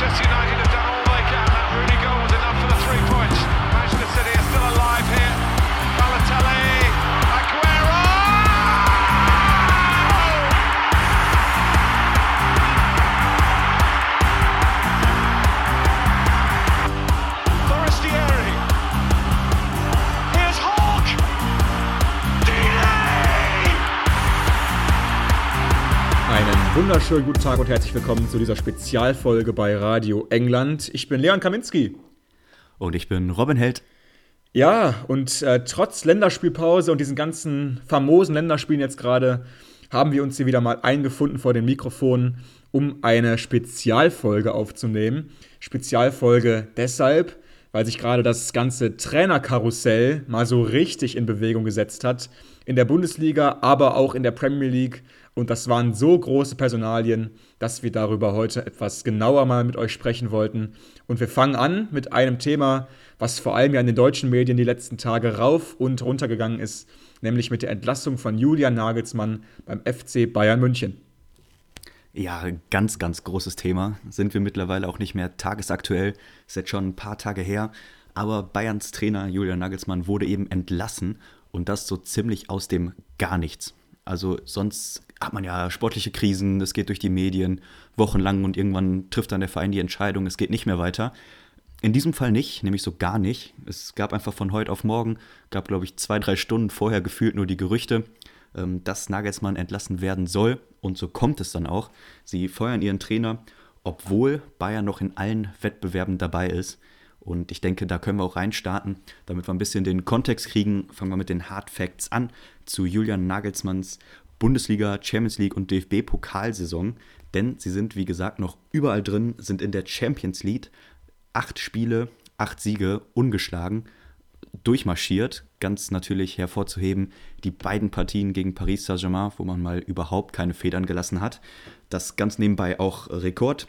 Manchester United wunderschönen guten Tag und herzlich willkommen zu dieser Spezialfolge bei Radio England. Ich bin Leon Kaminski. Und ich bin Robin Held. Ja, und äh, trotz Länderspielpause und diesen ganzen famosen Länderspielen jetzt gerade haben wir uns hier wieder mal eingefunden vor den Mikrofonen, um eine Spezialfolge aufzunehmen. Spezialfolge deshalb, weil sich gerade das ganze Trainerkarussell mal so richtig in Bewegung gesetzt hat. In der Bundesliga, aber auch in der Premier League. Und das waren so große Personalien, dass wir darüber heute etwas genauer mal mit euch sprechen wollten. Und wir fangen an mit einem Thema, was vor allem ja in den deutschen Medien die letzten Tage rauf und runter gegangen ist, nämlich mit der Entlassung von Julian Nagelsmann beim FC Bayern München. Ja, ganz, ganz großes Thema. Sind wir mittlerweile auch nicht mehr tagesaktuell. Ist jetzt schon ein paar Tage her. Aber Bayerns Trainer Julian Nagelsmann wurde eben entlassen und das so ziemlich aus dem Gar nichts. Also sonst hat man ja sportliche Krisen, es geht durch die Medien wochenlang und irgendwann trifft dann der Verein die Entscheidung, es geht nicht mehr weiter. In diesem Fall nicht, nämlich so gar nicht. Es gab einfach von heute auf morgen, gab glaube ich zwei, drei Stunden vorher gefühlt nur die Gerüchte, ähm, dass Nagelsmann entlassen werden soll. Und so kommt es dann auch. Sie feuern ihren Trainer, obwohl Bayern noch in allen Wettbewerben dabei ist. Und ich denke, da können wir auch reinstarten, damit wir ein bisschen den Kontext kriegen. Fangen wir mit den Hard Facts an zu Julian Nagelsmanns Bundesliga, Champions League und DFB-Pokalsaison. Denn sie sind, wie gesagt, noch überall drin, sind in der Champions League. Acht Spiele, acht Siege, ungeschlagen, durchmarschiert. Ganz natürlich hervorzuheben, die beiden Partien gegen Paris Saint-Germain, wo man mal überhaupt keine Federn gelassen hat. Das ganz nebenbei auch Rekord.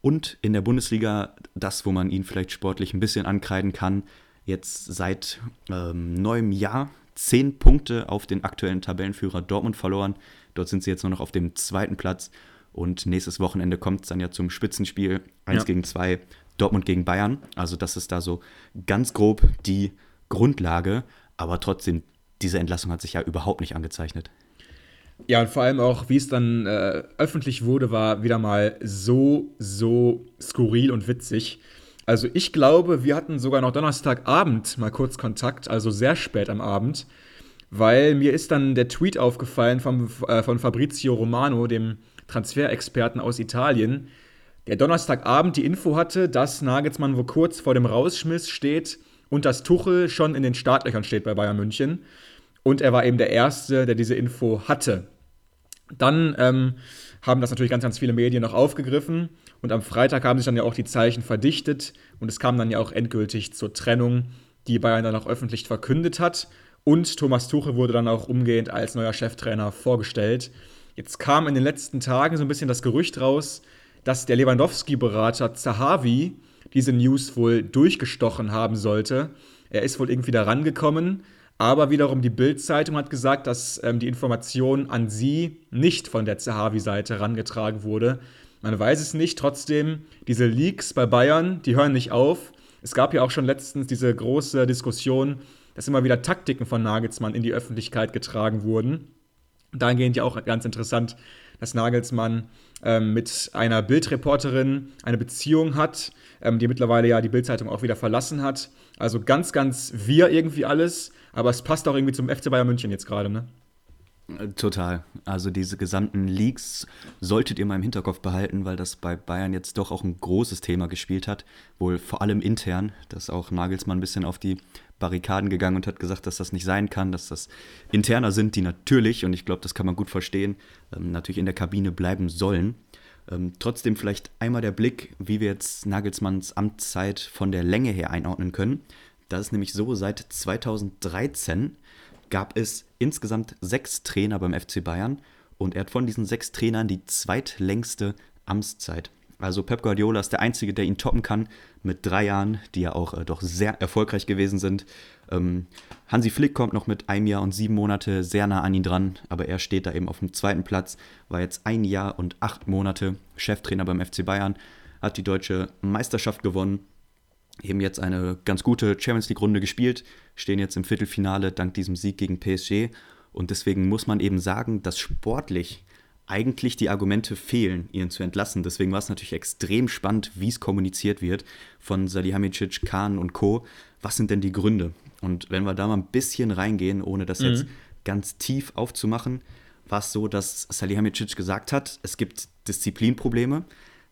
Und in der Bundesliga das, wo man ihn vielleicht sportlich ein bisschen ankreiden kann, jetzt seit ähm, neuem Jahr zehn Punkte auf den aktuellen Tabellenführer Dortmund verloren. Dort sind sie jetzt nur noch auf dem zweiten Platz. Und nächstes Wochenende kommt es dann ja zum Spitzenspiel 1 Ja. gegen 2 Dortmund gegen Bayern. Also das ist da so ganz grob die Grundlage. Aber trotzdem, diese Entlassung hat sich ja überhaupt nicht angezeichnet. Ja, und vor allem auch, wie es dann äh, öffentlich wurde, war wieder mal so, so skurril und witzig. Also ich glaube, wir hatten sogar noch Donnerstagabend mal kurz Kontakt, also sehr spät am Abend, weil mir ist dann der Tweet aufgefallen vom, äh, von Fabrizio Romano, dem Transferexperten aus Italien, der Donnerstagabend die Info hatte, dass Nagelsmann wo kurz vor dem Rausschmiss steht und dass Tuchel schon in den Startlöchern steht bei Bayern München. Und er war eben der Erste, der diese Info hatte. Dann ähm, haben das natürlich ganz, ganz viele Medien noch aufgegriffen. Und am Freitag haben sich dann ja auch die Zeichen verdichtet. Und es kam dann ja auch endgültig zur Trennung, die Bayern dann auch öffentlich verkündet hat. Und Thomas Tuchel wurde dann auch umgehend als neuer Cheftrainer vorgestellt. Jetzt kam in den letzten Tagen so ein bisschen das Gerücht raus, dass der Lewandowski-Berater Zahavi diese News wohl durchgestochen haben sollte. Er ist wohl irgendwie da rangekommen, aber wiederum die Bild-Zeitung hat gesagt, dass ähm, die Information an sie nicht von der Zahavi-Seite herangetragen wurde. Man weiß es nicht, trotzdem, diese Leaks bei Bayern, die hören nicht auf. Es gab ja auch schon letztens diese große Diskussion, dass immer wieder Taktiken von Nagelsmann in die Öffentlichkeit getragen wurden. Dahingehend ja auch ganz interessant, dass Nagelsmann ähm, mit einer Bildreporterin eine Beziehung hat, ähm, die mittlerweile ja die Bildzeitung auch wieder verlassen hat. Also ganz, ganz wir irgendwie alles, aber es passt auch irgendwie zum FC Bayern München jetzt gerade, ne? Total. Also diese gesamten Leaks solltet ihr mal im Hinterkopf behalten, weil das bei Bayern jetzt doch auch ein großes Thema gespielt hat. Wohl vor allem intern, dass auch Nagelsmann ein bisschen auf die Barrikaden gegangen und hat gesagt, dass das nicht sein kann, dass das Interner sind, die natürlich, und ich glaube, das kann man gut verstehen, ähm, natürlich in der Kabine bleiben sollen. Ähm, trotzdem vielleicht einmal der Blick, wie wir jetzt Nagelsmanns Amtszeit von der Länge her einordnen können. Das ist nämlich so, seit 2013 gab es insgesamt sechs Trainer beim FC Bayern und er hat von diesen sechs Trainern die zweitlängste Amtszeit. Also Pep Guardiola ist der Einzige, der ihn toppen kann mit drei Jahren, die ja auch äh, doch sehr erfolgreich gewesen sind. Ähm, Hansi Flick kommt noch mit einem Jahr und sieben Monate sehr nah an ihn dran, aber er steht da eben auf dem zweiten Platz, war jetzt ein Jahr und acht Monate Cheftrainer beim FC Bayern. hat die deutsche Meisterschaft gewonnen, eben jetzt eine ganz gute Champions League-Runde gespielt, stehen jetzt im Viertelfinale dank diesem Sieg gegen PSG. Und deswegen muss man eben sagen, dass sportlich eigentlich die Argumente fehlen, ihn zu entlassen. Deswegen war es natürlich extrem spannend, wie es kommuniziert wird von Salihamidzic, Kahn und Co. Was sind denn die Gründe? Und wenn wir da mal ein bisschen reingehen, ohne das mhm. jetzt ganz tief aufzumachen, war es so, dass Salihamidzic gesagt hat, es gibt Disziplinprobleme.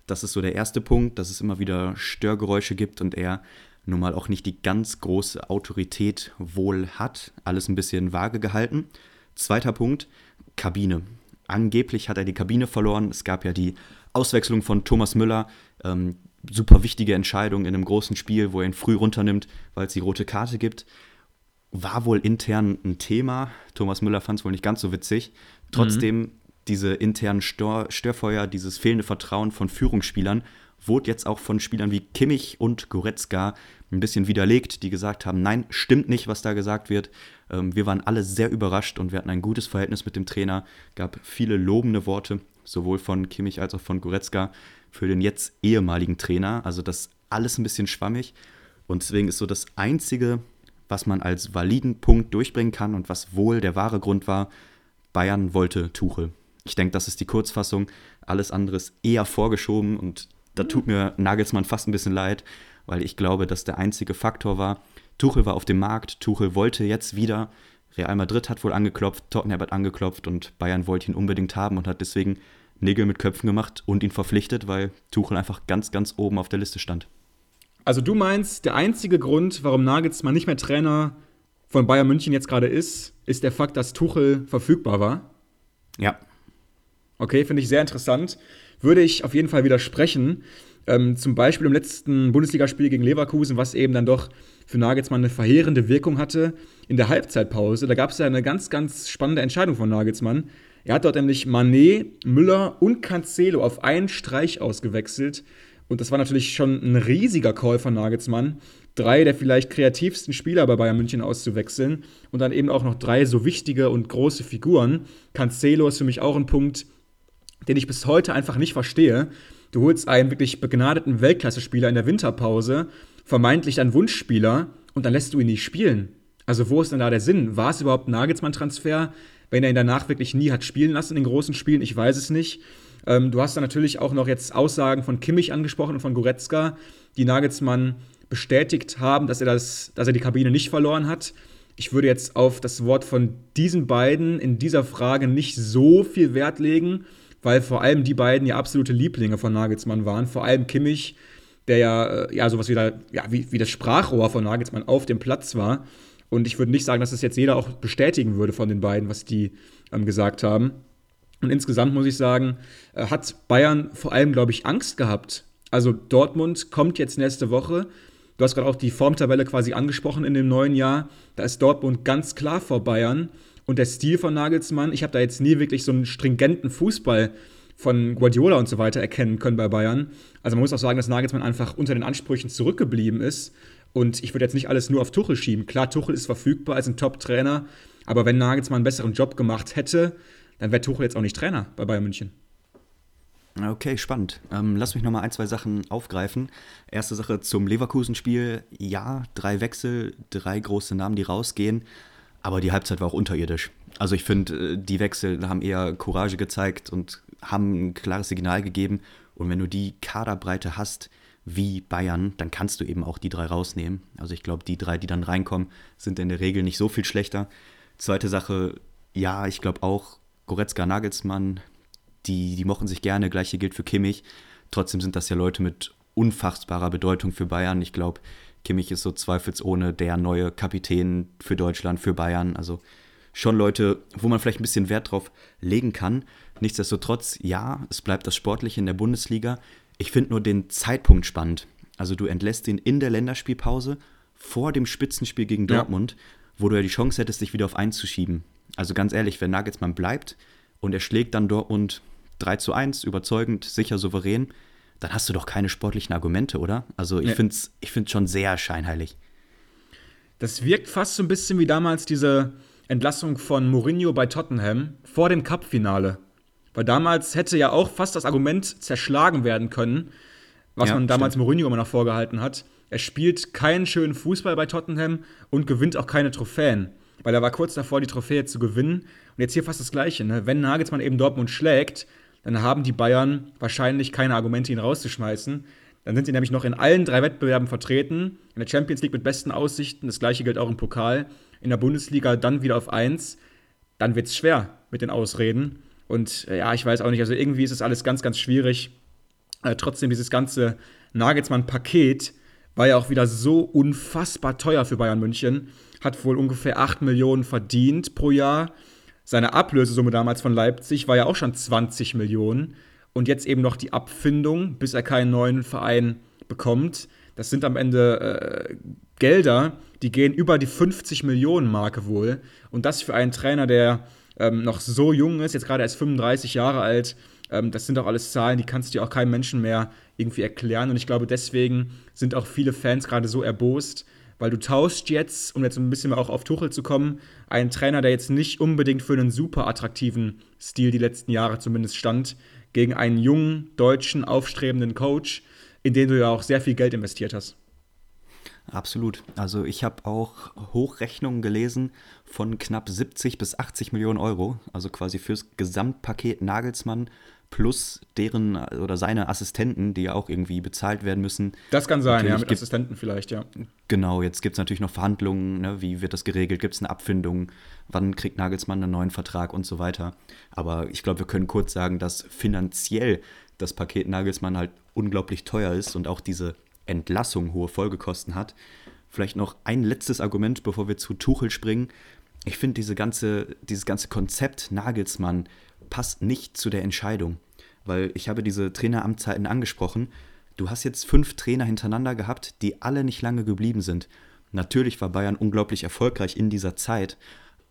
Das ist so der erste Punkt, dass es immer wieder Störgeräusche gibt und er nun mal auch nicht die ganz große Autorität wohl hat. Alles ein bisschen vage gehalten. Zweiter Punkt, Kabine. Angeblich hat er die Kabine verloren. Es gab ja die Auswechslung von Thomas Müller. Ähm, super wichtige Entscheidung in einem großen Spiel, wo er ihn früh runternimmt, weil es die rote Karte gibt. War wohl intern ein Thema. Thomas Müller fand es wohl nicht ganz so witzig. Trotzdem, mhm. Diese internen Stör Störfeuer, dieses fehlende Vertrauen von Führungsspielern, wurde jetzt auch von Spielern wie Kimmich und Goretzka ein bisschen widerlegt, die gesagt haben, nein, stimmt nicht, was da gesagt wird. Ähm, wir waren alle sehr überrascht und wir hatten ein gutes Verhältnis mit dem Trainer, gab viele lobende Worte, sowohl von Kimmich als auch von Goretzka für den jetzt ehemaligen Trainer. Also das alles ein bisschen schwammig. Und deswegen ist so das Einzige, was man als validen Punkt durchbringen kann und was wohl der wahre Grund war, Bayern wollte Tuchel. Ich denke, das ist die Kurzfassung. Alles andere ist eher vorgeschoben und da tut mir Nagelsmann fast ein bisschen leid, weil ich glaube, dass der einzige Faktor war, Tuchel war auf dem Markt, Tuchel wollte jetzt wieder, Real Madrid hat wohl angeklopft, Tottenham hat angeklopft und Bayern wollte ihn unbedingt haben und hat deswegen Nägel mit Köpfen gemacht und ihn verpflichtet, weil Tuchel einfach ganz, ganz oben auf der Liste stand. Also du meinst, der einzige Grund, warum Nagelsmann nicht mehr Trainer von Bayern München jetzt gerade ist, ist der Fakt, dass Tuchel verfügbar war? Ja. Okay, finde ich sehr interessant. Würde ich auf jeden Fall widersprechen. Ähm, zum Beispiel im letzten Bundesligaspiel gegen Leverkusen, was eben dann doch für Nagelsmann eine verheerende Wirkung hatte. In der Halbzeitpause, da gab es ja eine ganz, ganz spannende Entscheidung von Nagelsmann. Er hat dort nämlich Manet, Müller und Cancelo auf einen Streich ausgewechselt. Und das war natürlich schon ein riesiger Call von Nagelsmann, drei der vielleicht kreativsten Spieler bei Bayern München auszuwechseln und dann eben auch noch drei so wichtige und große Figuren. Cancelo ist für mich auch ein Punkt, den ich bis heute einfach nicht verstehe. Du holst einen wirklich begnadeten Weltklasse-Spieler in der Winterpause, vermeintlich ein Wunschspieler, und dann lässt du ihn nicht spielen. Also wo ist denn da der Sinn? War es überhaupt ein Nagelsmann-Transfer, wenn er ihn danach wirklich nie hat spielen lassen in großen Spielen? Ich weiß es nicht. Ähm, du hast dann natürlich auch noch jetzt Aussagen von Kimmich angesprochen und von Goretzka, die Nagelsmann bestätigt haben, dass er, das, dass er die Kabine nicht verloren hat. Ich würde jetzt auf das Wort von diesen beiden in dieser Frage nicht so viel Wert legen weil vor allem die beiden ja absolute Lieblinge von Nagelsmann waren. Vor allem Kimmich, der ja, äh, ja sowas wie, da, ja, wie, wie das Sprachrohr von Nagelsmann auf dem Platz war. Und ich würde nicht sagen, dass das jetzt jeder auch bestätigen würde von den beiden, was die ähm, gesagt haben. Und insgesamt muss ich sagen, äh, hat Bayern vor allem, glaube ich, Angst gehabt. Also Dortmund kommt jetzt nächste Woche. Du hast gerade auch die Formtabelle quasi angesprochen in dem neuen Jahr. Da ist Dortmund ganz klar vor Bayern. Und der Stil von Nagelsmann, ich habe da jetzt nie wirklich so einen stringenten Fußball von Guardiola und so weiter erkennen können bei Bayern. Also man muss auch sagen, dass Nagelsmann einfach unter den Ansprüchen zurückgeblieben ist. Und ich würde jetzt nicht alles nur auf Tuchel schieben. Klar, Tuchel ist verfügbar als ein Top-Trainer, aber wenn Nagelsmann einen besseren Job gemacht hätte, dann wäre Tuchel jetzt auch nicht Trainer bei Bayern München. Okay, spannend. Ähm, lass mich nochmal ein, zwei Sachen aufgreifen. Erste Sache zum Leverkusen-Spiel. Ja, drei Wechsel, drei große Namen, die rausgehen. Aber die Halbzeit war auch unterirdisch. Also ich finde, äh, die Wechsel haben eher Courage gezeigt und haben ein klares Signal gegeben. Und wenn du die Kaderbreite hast wie Bayern, dann kannst du eben auch die drei rausnehmen. Also ich glaube, die drei, die dann reinkommen, sind in der Regel nicht so viel schlechter. Zweite Sache, ja, ich glaube auch Goretzka, Nagelsmann, die, die mochten sich gerne. Gleiche gilt für Kimmich. Trotzdem sind das ja Leute mit unfassbarer Bedeutung für Bayern. Ich glaube, Kimmich ist so zweifelsohne der neue Kapitän für Deutschland, für Bayern. Also schon Leute, wo man vielleicht ein bisschen Wert drauf legen kann. Nichtsdestotrotz, ja, es bleibt das Sportliche in der Bundesliga. Ich finde nur den Zeitpunkt spannend. Also du entlässt ihn in der Länderspielpause vor dem Spitzenspiel gegen Dortmund, ja. wo du ja die Chance hättest, dich wieder auf einzuschieben. Also ganz ehrlich, wenn Nagelsmann bleibt und er schlägt dann Dortmund 3 zu 1, überzeugend, sicher, souverän, dann hast du doch keine sportlichen Argumente, oder? Also ich nee. finde es ich find's schon sehr scheinheilig. Das wirkt fast so ein bisschen wie damals diese Entlassung von Mourinho bei Tottenham vor dem Cup-Finale. Weil damals hätte ja auch fast das Argument zerschlagen werden können, was Ja, man damals stimmt. Mourinho immer noch vorgehalten hat. Er spielt keinen schönen Fußball bei Tottenham und gewinnt auch keine Trophäen. Weil er war kurz davor, die Trophäe zu gewinnen. Und jetzt hier fast das Gleiche. Ne? Wenn Nagelsmann eben Dortmund schlägt, dann haben die Bayern wahrscheinlich keine Argumente, ihn rauszuschmeißen. Dann sind sie nämlich noch in allen drei Wettbewerben vertreten. In der Champions League mit besten Aussichten. Das gleiche gilt auch im Pokal. In der Bundesliga dann wieder auf 1. Dann wird es schwer mit den Ausreden. Und äh, ja, ich weiß auch nicht. Also irgendwie ist es alles ganz, ganz schwierig. Äh, trotzdem, dieses ganze Nagelsmann-Paket war ja auch wieder so unfassbar teuer für Bayern München. Hat wohl ungefähr 8 Millionen verdient pro Jahr. Seine Ablösesumme damals von Leipzig war ja auch schon 20 Millionen. Und jetzt eben noch die Abfindung, bis er keinen neuen Verein bekommt. Das sind am Ende äh, Gelder, die gehen über die 50 Millionen Marke wohl. Und das für einen Trainer, der ähm, noch so jung ist, jetzt gerade erst 35 Jahre alt, ähm, das sind auch alles Zahlen, die kannst du dir auch keinem Menschen mehr irgendwie erklären. Und ich glaube, deswegen sind auch viele Fans gerade so erbost, weil du tauschst jetzt, um jetzt ein bisschen auch auf Tuchel zu kommen, einen Trainer, der jetzt nicht unbedingt für einen super attraktiven Stil die letzten Jahre zumindest stand, gegen einen jungen, deutschen, aufstrebenden Coach, in den du ja auch sehr viel Geld investiert hast. Absolut. Also ich habe auch Hochrechnungen gelesen von knapp 70 bis 80 Millionen Euro, also quasi fürs Gesamtpaket Nagelsmann plus deren oder seine Assistenten, die ja auch irgendwie bezahlt werden müssen. Das kann sein, ja, Natürlich mit gibt- Assistenten vielleicht, ja. Genau, jetzt gibt es natürlich noch Verhandlungen, ne? wie wird das geregelt, gibt es eine Abfindung, wann kriegt Nagelsmann einen neuen Vertrag und so weiter. Aber ich glaube, wir können kurz sagen, dass finanziell das Paket Nagelsmann halt unglaublich teuer ist und auch diese Entlassung hohe Folgekosten hat. Vielleicht noch ein letztes Argument, bevor wir zu Tuchel springen. Ich finde diese ganze, dieses ganze Konzept Nagelsmann passt nicht zu der Entscheidung, weil ich habe diese Traineramtszeiten angesprochen. Du hast jetzt fünf Trainer hintereinander gehabt, die alle nicht lange geblieben sind. Natürlich war Bayern unglaublich erfolgreich in dieser Zeit,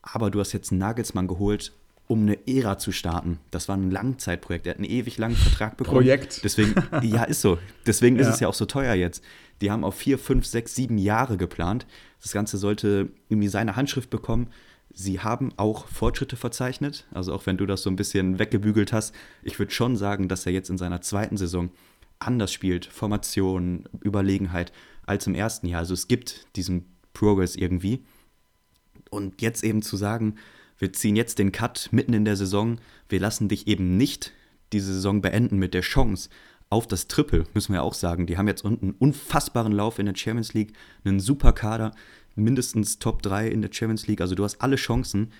aber du hast jetzt einen Nagelsmann geholt, um eine Ära zu starten. Das war ein Langzeitprojekt. Er hat einen ewig langen Vertrag bekommen. Projekt. Deswegen, ja, ist so. Deswegen ist Ja. es ja auch so teuer jetzt. Die haben auf vier, fünf, sechs, sieben Jahre geplant. Das Ganze sollte irgendwie seine Handschrift bekommen. Sie haben auch Fortschritte verzeichnet. Also auch wenn du das so ein bisschen weggebügelt hast, ich würde schon sagen, dass er jetzt in seiner zweiten Saison anders spielt. Formation, Überlegenheit als im ersten Jahr. Also es gibt diesen Progress irgendwie. Und jetzt eben zu sagen, wir ziehen jetzt den Cut mitten in der Saison, wir lassen dich eben nicht diese Saison beenden mit der Chance auf das Triple, müssen wir auch sagen. Die haben jetzt unten einen unfassbaren Lauf in der Champions League, einen super Kader, mindestens Top 3 in der Champions League. Also du hast alle Chancen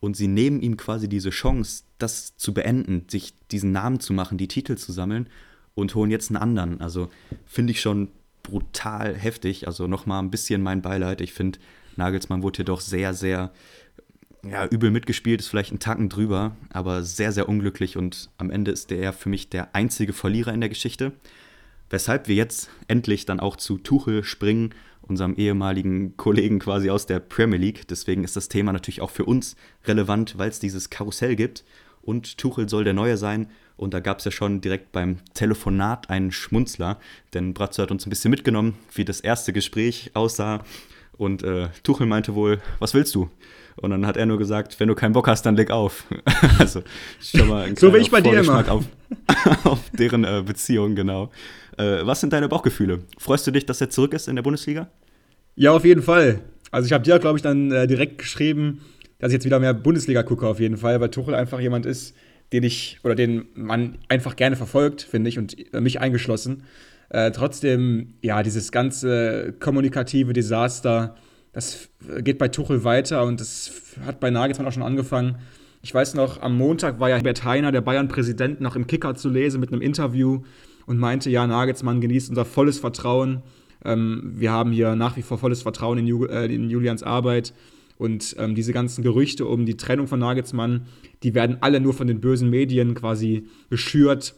und sie nehmen ihm quasi diese Chance, das zu beenden, sich diesen Namen zu machen, die Titel zu sammeln und holen jetzt einen anderen. Also finde ich schon brutal heftig. Also nochmal ein bisschen mein Beileid. Ich finde, Nagelsmann wurde hier doch sehr, sehr ja, übel mitgespielt, ist vielleicht ein Tacken drüber, aber sehr, sehr unglücklich und am Ende ist der für mich der einzige Verlierer in der Geschichte. Weshalb wir jetzt endlich dann auch zu Tuchel springen, unserem ehemaligen Kollegen quasi aus der Premier League. Deswegen ist das Thema natürlich auch für uns relevant, weil es dieses Karussell gibt. Und Tuchel soll der Neue sein. Und da gab es ja schon direkt beim Telefonat einen Schmunzler, denn Bratzo hat uns ein bisschen mitgenommen, wie das erste Gespräch aussah. Und äh, Tuchel meinte wohl, was willst du? Und dann hat er nur gesagt, wenn du keinen Bock hast, dann leg auf. also schon mal ein So wie ich bei dir immer. Auf, auf deren äh, Beziehung, genau. Äh, was sind deine Bauchgefühle? Freust du dich, dass er zurück ist in der Bundesliga? Ja, auf jeden Fall. Also ich habe dir, glaube ich, dann äh, direkt geschrieben, dass ich jetzt wieder mehr Bundesliga gucke, auf jeden Fall, weil Tuchel einfach jemand ist, den ich oder den man einfach gerne verfolgt, finde ich, und äh, mich eingeschlossen. Äh, trotzdem, ja, dieses ganze kommunikative Desaster, das f- geht bei Tuchel weiter und das hat bei Nagelsmann auch schon angefangen. Ich weiß noch, am Montag war ja Herbert Heiner, der Bayern-Präsident, noch im Kicker zu lesen mit einem Interview und meinte, ja, Nagelsmann genießt unser volles Vertrauen. Ähm, wir haben hier nach wie vor volles Vertrauen in, Ju äh, in Julians Arbeit. Und ähm, diese ganzen Gerüchte um die Trennung von Nagelsmann, die werden alle nur von den bösen Medien quasi geschürt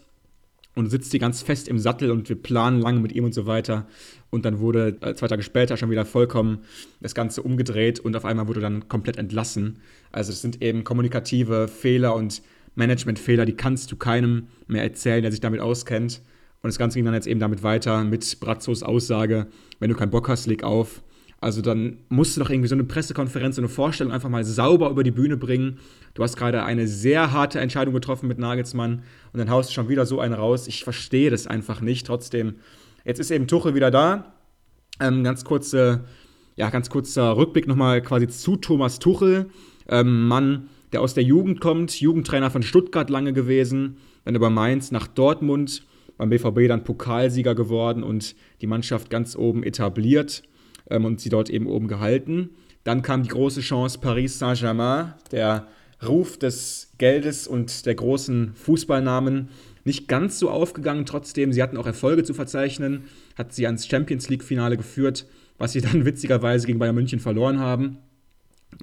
und sitzt die ganz fest im Sattel und wir planen lange mit ihm und so weiter. Und dann wurde äh, zwei Tage später schon wieder vollkommen das Ganze umgedreht und auf einmal wurde dann komplett entlassen. Also es sind eben kommunikative Fehler und Managementfehler, die kannst du keinem mehr erzählen, der sich damit auskennt. Und das Ganze ging dann jetzt eben damit weiter mit Brazzos Aussage, wenn du keinen Bock hast, leg auf. Also dann musst du doch irgendwie so eine Pressekonferenz, so eine Vorstellung einfach mal sauber über die Bühne bringen. Du hast gerade eine sehr harte Entscheidung getroffen mit Nagelsmann und dann haust du schon wieder so einen raus. Ich verstehe das einfach nicht. Trotzdem, jetzt ist eben Tuchel wieder da. Ähm, ganz kurze, ja, ganz kurzer Rückblick nochmal quasi zu Thomas Tuchel. Ähm, Mann, der aus der Jugend kommt, Jugendtrainer von Stuttgart lange gewesen, dann über Mainz nach Dortmund, beim BVB dann Pokalsieger geworden und die Mannschaft ganz oben etabliert ähm, und sie dort eben oben gehalten. Dann kam die große Chance Paris Saint-Germain, der Ruf des Geldes und der großen Fußballnamen nicht ganz so aufgegangen. Trotzdem, sie hatten auch Erfolge zu verzeichnen, hat sie ans Champions League-Finale geführt, was sie dann witzigerweise gegen Bayern München verloren haben.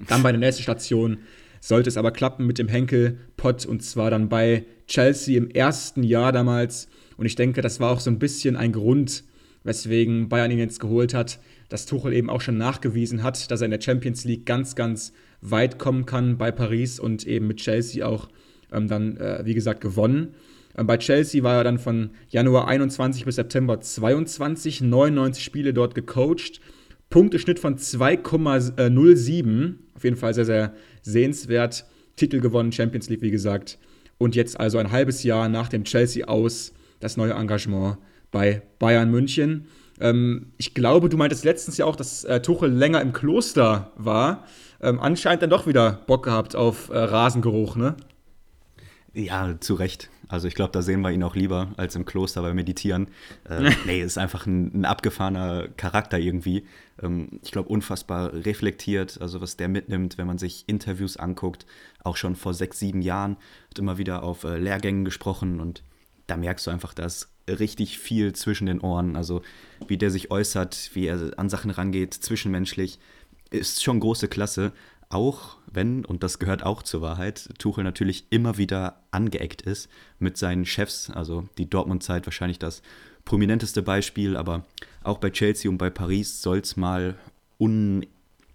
Dann bei der nächsten Station sollte es aber klappen mit dem Henkel-Pott und zwar dann bei Chelsea im ersten Jahr damals. Und ich denke, das war auch so ein bisschen ein Grund, weswegen Bayern ihn jetzt geholt hat dass Tuchel eben auch schon nachgewiesen hat, dass er in der Champions League ganz, ganz weit kommen kann bei Paris und eben mit Chelsea auch ähm, dann, äh, wie gesagt, gewonnen. Ähm, bei Chelsea war er dann von Januar 21 bis September 22, 99 Spiele dort gecoacht. Punkteschnitt von 2,07. Auf jeden Fall sehr, sehr sehenswert. Titel gewonnen, Champions League, wie gesagt. Und jetzt also ein halbes Jahr nach dem Chelsea aus das neue Engagement bei Bayern München. Ähm, ich glaube, du meintest letztens ja auch, dass äh, Tuchel länger im Kloster war. Ähm, anscheinend dann doch wieder Bock gehabt auf äh, Rasengeruch, ne? Ja, zu Recht. Also ich glaube, da sehen wir ihn auch lieber als im Kloster beim Meditieren. Äh, nee, ist einfach ein, ein abgefahrener Charakter irgendwie. Ähm, ich glaube, unfassbar reflektiert, also was der mitnimmt, wenn man sich Interviews anguckt. Auch schon vor sechs, sieben Jahren hat immer wieder auf äh, Lehrgängen gesprochen und da merkst du einfach, dass richtig viel zwischen den Ohren. Also wie der sich äußert, wie er an Sachen rangeht, zwischenmenschlich, ist schon große Klasse. Auch wenn, und das gehört auch zur Wahrheit, Tuchel natürlich immer wieder angeeckt ist mit seinen Chefs. Also die Dortmund-Zeit wahrscheinlich das prominenteste Beispiel, aber auch bei Chelsea und bei Paris soll es mal Un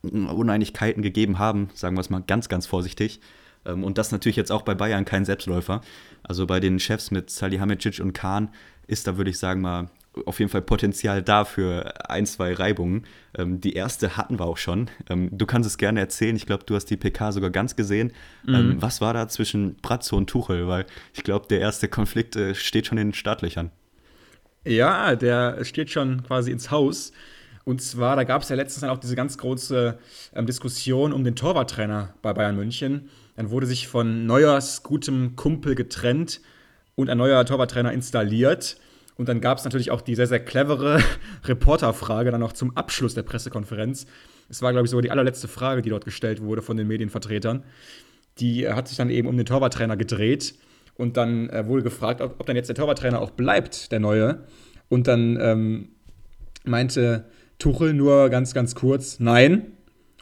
Uneinigkeiten gegeben haben, sagen wir es mal ganz, ganz vorsichtig. Ähm, und das natürlich jetzt auch bei Bayern kein Selbstläufer. Also bei den Chefs mit Salihamidzic und Kahn ist da, würde ich sagen, mal auf jeden Fall Potenzial da für ein, zwei Reibungen. Ähm, die erste hatten wir auch schon. Ähm, du kannst es gerne erzählen. Ich glaube, du hast die PK sogar ganz gesehen. Mhm. Ähm, was war da zwischen Bratzo und Tuchel? Weil ich glaube, der erste Konflikt äh, steht schon in den Startlöchern. Ja, der steht schon quasi ins Haus. Und zwar, da gab es ja letztens dann auch diese ganz große ähm, Diskussion um den Torwarttrainer bei Bayern München. Dann wurde sich von Neuers gutem Kumpel getrennt und ein neuer Torwarttrainer installiert. Und dann gab es natürlich auch die sehr, sehr clevere Reporterfrage dann noch zum Abschluss der Pressekonferenz. Es war, glaube ich, sogar die allerletzte Frage, die dort gestellt wurde von den Medienvertretern. Die äh, hat sich dann eben um den Torwarttrainer gedreht. Und dann äh, wurde gefragt, ob, ob, dann jetzt der Torwarttrainer auch bleibt, der neue. Und dann ähm, meinte Tuchel nur ganz, ganz kurz, nein.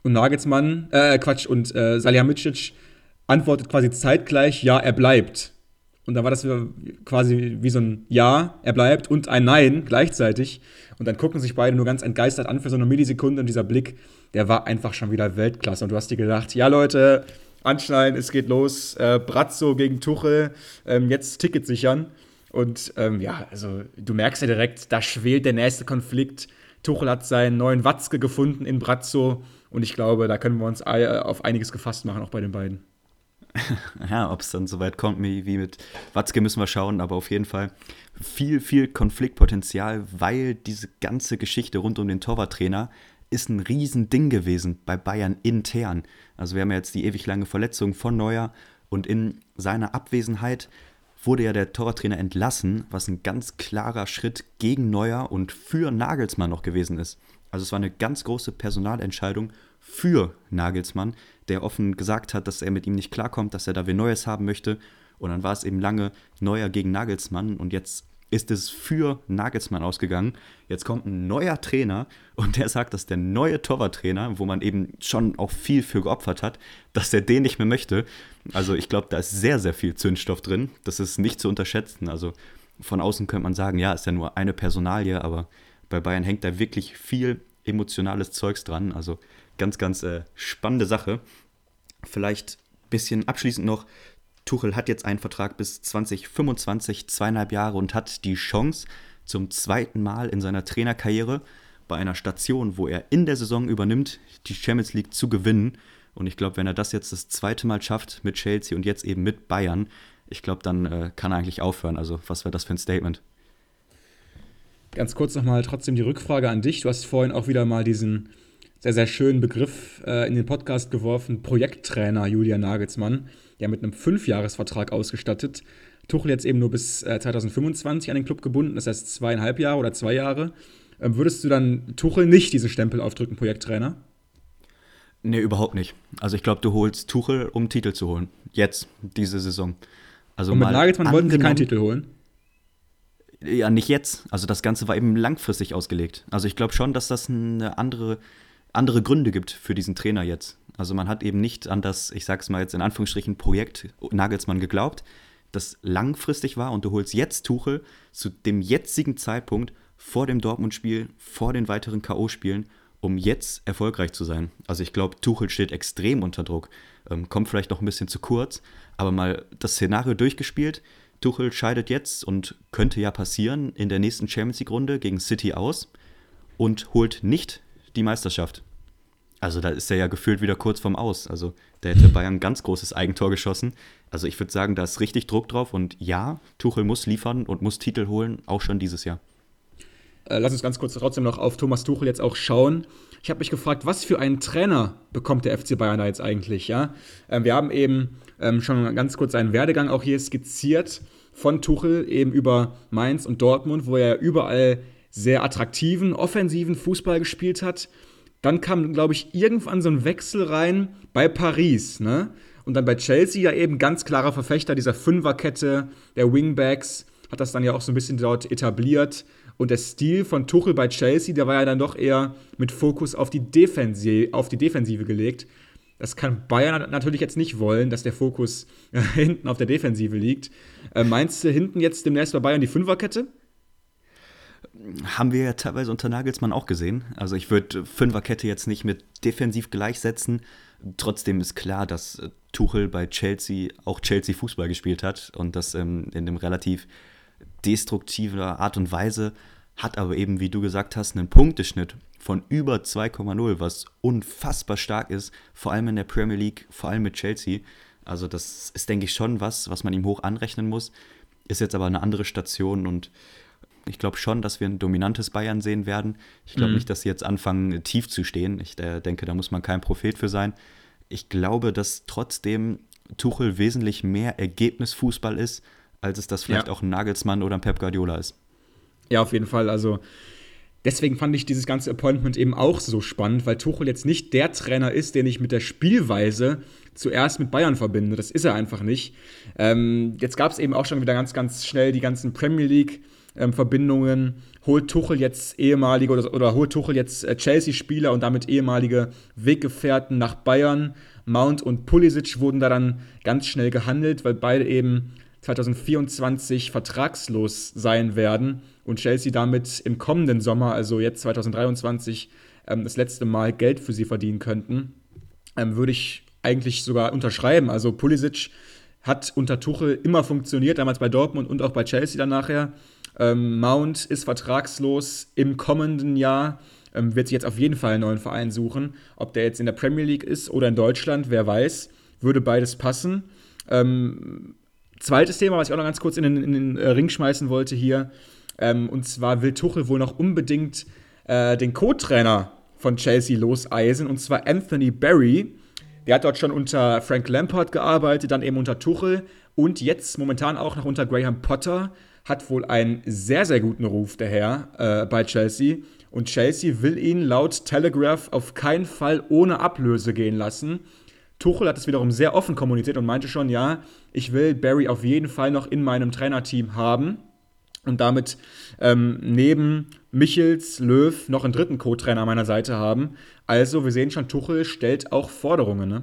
Und Nagelsmann, äh, Quatsch, und äh, Salihamidzic antwortet quasi zeitgleich, ja, er bleibt. Und dann war das quasi wie so ein Ja, er bleibt und ein Nein gleichzeitig. Und dann gucken sich beide nur ganz entgeistert an für so eine Millisekunde und dieser Blick, der war einfach schon wieder Weltklasse. Und du hast dir gedacht, ja Leute, anschneiden, es geht los. Äh, Brazzo gegen Tuchel, ähm, jetzt Ticket sichern. Und ähm, ja, also du merkst ja direkt, da schwelt der nächste Konflikt. Tuchel hat seinen neuen Watzke gefunden in Brazzo. Und ich glaube, da können wir uns auf einiges gefasst machen, auch bei den beiden. ja, ob es dann so weit kommt wie, mit Watzke, müssen wir schauen, aber auf jeden Fall viel, viel Konfliktpotenzial, weil diese ganze Geschichte rund um den Torwarttrainer ist ein Riesending gewesen bei Bayern intern. Also wir haben ja jetzt die ewig lange Verletzung von Neuer und in seiner Abwesenheit wurde ja der Torwarttrainer entlassen, was ein ganz klarer Schritt gegen Neuer und für Nagelsmann noch gewesen ist. Also es war eine ganz große Personalentscheidung für Nagelsmann, der offen gesagt hat, dass er mit ihm nicht klarkommt, dass er da wen Neues haben möchte. Und dann war es eben lange Neuer gegen Nagelsmann und jetzt ist es für Nagelsmann ausgegangen. Jetzt kommt ein neuer Trainer und der sagt, dass der neue Torwarttrainer, wo man eben schon auch viel für geopfert hat, dass er den nicht mehr möchte. Also ich glaube, da ist sehr, sehr viel Zündstoff drin. Das ist nicht zu unterschätzen. Also von außen könnte man sagen, ja, ist ja nur eine Personalie, aber bei Bayern hängt da wirklich viel emotionales Zeugs dran. Also ganz, ganz äh, spannende Sache. Vielleicht ein bisschen abschließend noch. Tuchel hat jetzt einen Vertrag bis 2025, zweieinhalb Jahre und hat die Chance, zum zweiten Mal in seiner Trainerkarriere bei einer Station, wo er in der Saison übernimmt, die Champions League zu gewinnen. Und ich glaube, wenn er das jetzt das zweite Mal schafft mit Chelsea und jetzt eben mit Bayern, ich glaube, dann äh, kann er eigentlich aufhören. Also was wäre das für ein Statement? Ganz kurz nochmal trotzdem die Rückfrage an dich. Du hast vorhin auch wieder mal diesen sehr, sehr schönen Begriff äh, in den Podcast geworfen, Projekttrainer Julian Nagelsmann, ja mit einem Fünfjahresvertrag ausgestattet. Tuchel jetzt eben nur bis äh, 2025 an den Club gebunden, das heißt zweieinhalb Jahre oder zwei Jahre. Ähm, würdest du dann Tuchel nicht diesen Stempel aufdrücken, Projekttrainer? Nee, überhaupt nicht. Also ich glaube, du holst Tuchel, um Titel zu holen. Jetzt, diese Saison. Also Und mit Nagelsmann wollten sie keinen Titel holen? Ja, nicht jetzt. Also das Ganze war eben langfristig ausgelegt. Also ich glaube schon, dass das eine andere, andere Gründe gibt für diesen Trainer jetzt. Also man hat eben nicht an das, ich sag's mal jetzt in Anführungsstrichen, Projekt Nagelsmann geglaubt, das langfristig war und du holst jetzt Tuchel zu dem jetzigen Zeitpunkt vor dem Dortmund-Spiel, vor den weiteren K.O.-Spielen, um jetzt erfolgreich zu sein. Also ich glaube, Tuchel steht extrem unter Druck. Ähm, kommt vielleicht noch ein bisschen zu kurz, aber mal das Szenario durchgespielt. Tuchel scheidet jetzt und könnte ja passieren in der nächsten Champions League-Runde gegen City aus und holt nicht die Meisterschaft. Also da ist er ja gefühlt wieder kurz vorm Aus. Also da hätte Bayern ein ganz großes Eigentor geschossen. Also ich würde sagen, da ist richtig Druck drauf und ja, Tuchel muss liefern und muss Titel holen, auch schon dieses Jahr. Äh, lass uns ganz kurz trotzdem noch auf Thomas Tuchel jetzt auch schauen. Ich habe mich gefragt, was für einen Trainer bekommt der FC Bayern da jetzt eigentlich, ja? Ähm, wir haben eben ähm, schon ganz kurz seinen Werdegang auch hier skizziert von Tuchel eben über Mainz und Dortmund, wo er überall sehr attraktiven, offensiven Fußball gespielt hat. Dann kam, glaube ich, irgendwann so ein Wechsel rein bei Paris, ne? Und dann bei Chelsea ja eben ganz klarer Verfechter dieser Fünferkette der Wingbacks, hat das dann ja auch so ein bisschen dort etabliert. Und der Stil von Tuchel bei Chelsea, der war ja dann doch eher mit Fokus auf die, Defensive, auf die Defensive gelegt. Das kann Bayern natürlich jetzt nicht wollen, dass der Fokus hinten auf der Defensive liegt. Äh, meinst du hinten jetzt demnächst bei Bayern die Fünferkette? Haben wir ja teilweise unter Nagelsmann auch gesehen. Also ich würde Fünferkette jetzt nicht mit defensiv gleichsetzen. Trotzdem ist klar, dass äh, Tuchel bei Chelsea auch Chelsea Fußball gespielt hat und das ähm, in einem relativ destruktiver Art und Weise, hat aber eben, wie du gesagt hast, einen Punkteschnitt von über 2,0, was unfassbar stark ist, vor allem in der Premier League, vor allem mit Chelsea. Also das ist, denke ich, schon was, was man ihm hoch anrechnen muss. Ist jetzt aber eine andere Station und ich glaube schon, dass wir ein dominantes Bayern sehen werden. Ich glaube mhm. nicht, dass sie jetzt anfangen, tief zu stehen. Ich äh, denke, da muss man kein Prophet für sein. Ich glaube, dass trotzdem Tuchel wesentlich mehr Ergebnisfußball ist, als es das vielleicht ja. auch ein Nagelsmann oder ein Pep Guardiola ist. Ja, auf jeden Fall. Also deswegen fand ich dieses ganze Appointment eben auch so spannend, weil Tuchel jetzt nicht der Trainer ist, den ich mit der Spielweise zuerst mit Bayern verbinde. Das ist er einfach nicht. Ähm, jetzt gab es eben auch schon wieder ganz, ganz schnell die ganzen Premier League. Ähm, Verbindungen, holt Tuchel jetzt ehemalige oder, oder holt Tuchel jetzt äh, Chelsea-Spieler und damit ehemalige Weggefährten nach Bayern. Mount und Pulisic wurden da dann ganz schnell gehandelt, weil beide eben 2024 vertragslos sein werden und Chelsea damit im kommenden Sommer, also jetzt 2023, ähm, das letzte Mal Geld für sie verdienen könnten, ähm, würde ich eigentlich sogar unterschreiben. Also Pulisic hat unter Tuchel immer funktioniert, damals bei Dortmund und auch bei Chelsea dann nachher. Ähm, Mount ist vertragslos im kommenden Jahr, ähm, wird sich jetzt auf jeden Fall einen neuen Verein suchen. Ob der jetzt in der Premier League ist oder in Deutschland, wer weiß, würde beides passen. Ähm, zweites Thema, was ich auch noch ganz kurz in den, in den äh, Ring schmeißen wollte hier, ähm, und zwar will Tuchel wohl noch unbedingt äh, den Co-Trainer von Chelsea loseisen, und zwar Anthony Barry. Der hat dort schon unter Frank Lampard gearbeitet, dann eben unter Tuchel und jetzt momentan auch noch unter Graham Potter. Hat wohl einen sehr, sehr guten Ruf, der Herr, äh, bei Chelsea. Und Chelsea will ihn laut Telegraph auf keinen Fall ohne Ablöse gehen lassen. Tuchel hat es wiederum sehr offen kommuniziert und meinte schon, ja, ich will Barry auf jeden Fall noch in meinem Trainerteam haben und damit ähm, neben Michels, Löw noch einen dritten Co-Trainer an meiner Seite haben. Also, wir sehen schon, Tuchel stellt auch Forderungen, ne?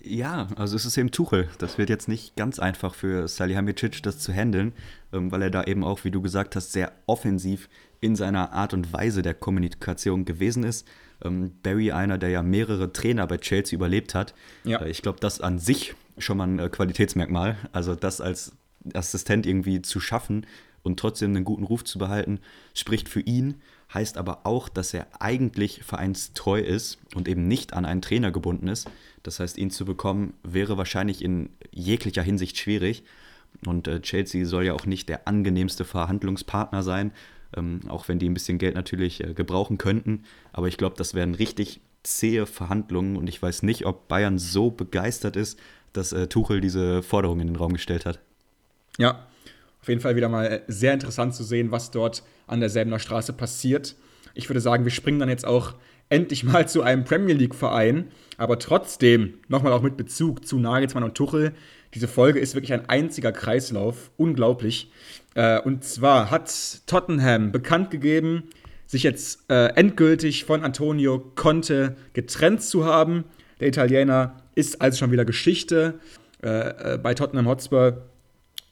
Ja, also es ist eben Tuchel. Das wird jetzt nicht ganz einfach für Salihamidzic, das zu handeln, ähm, weil er da eben auch, wie du gesagt hast, sehr offensiv in seiner Art und Weise der Kommunikation gewesen ist. Ähm, Barry, einer, der ja mehrere Trainer bei Chelsea überlebt hat. Ja. Äh, ich glaube, das an sich schon mal ein äh, Qualitätsmerkmal. Also das als Assistent irgendwie zu schaffen und trotzdem einen guten Ruf zu behalten, spricht für ihn, heißt aber auch, dass er eigentlich vereinstreu ist und eben nicht an einen Trainer gebunden ist. Das heißt, ihn zu bekommen wäre wahrscheinlich in jeglicher Hinsicht schwierig. Und äh, Chelsea soll ja auch nicht der angenehmste Verhandlungspartner sein, ähm, auch wenn die ein bisschen Geld natürlich äh, gebrauchen könnten. Aber ich glaube, das wären richtig zähe Verhandlungen und ich weiß nicht, ob Bayern so begeistert ist, dass äh, Tuchel diese Forderung in den Raum gestellt hat. Ja, auf jeden Fall wieder mal sehr interessant zu sehen, was dort an der Säbener Straße passiert. Ich würde sagen, wir springen dann jetzt auch endlich mal zu einem Premier League-Verein, aber trotzdem nochmal auch mit Bezug zu Nagelsmann und Tuchel. Diese Folge ist wirklich ein einziger Kreislauf, unglaublich. Äh, und zwar hat Tottenham bekannt gegeben, sich jetzt äh, endgültig von Antonio Conte getrennt zu haben. Der Italiener ist also schon wieder Geschichte äh, äh bei Tottenham Hotspur.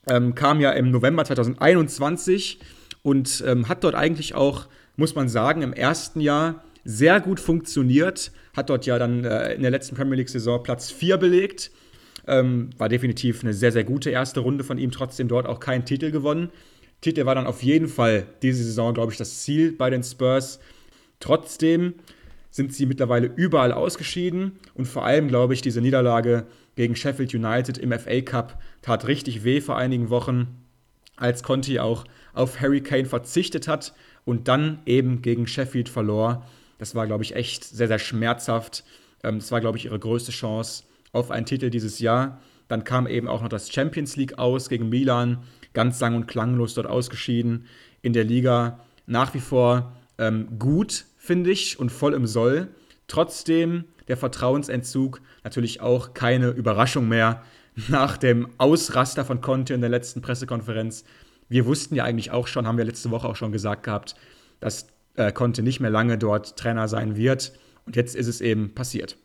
Ähm, kam ja im November 2021 und ähm, hat dort eigentlich auch, muss man sagen, im ersten Jahr sehr gut funktioniert. Hat dort ja dann äh, in der letzten Premier League-Saison Platz 4 belegt. Ähm, war definitiv eine sehr, sehr gute erste Runde von ihm, trotzdem dort auch keinen Titel gewonnen. Titel war dann auf jeden Fall diese Saison, glaube ich, das Ziel bei den Spurs. Trotzdem sind sie mittlerweile überall ausgeschieden und vor allem, glaube ich, diese Niederlage gegen Sheffield United im FA Cup tat richtig weh vor einigen Wochen, als Conti auch auf Harry Kane verzichtet hat und dann eben gegen Sheffield verlor. Das war, glaube ich, echt sehr, sehr schmerzhaft. Ähm, das war, glaube ich, ihre größte Chance auf einen Titel dieses Jahr. Dann kam eben auch noch das Champions League aus gegen Milan ganz sang- und klanglos dort ausgeschieden. In der Liga nach wie vor ähm, gut, finde ich, und voll im Soll. Trotzdem der Vertrauensentzug natürlich auch keine Überraschung mehr nach dem Ausraster von Conte in der letzten Pressekonferenz. Wir wussten ja eigentlich auch schon, haben wir letzte Woche auch schon gesagt gehabt, dass äh, Conte nicht mehr lange dort Trainer sein wird. Und jetzt ist es eben passiert.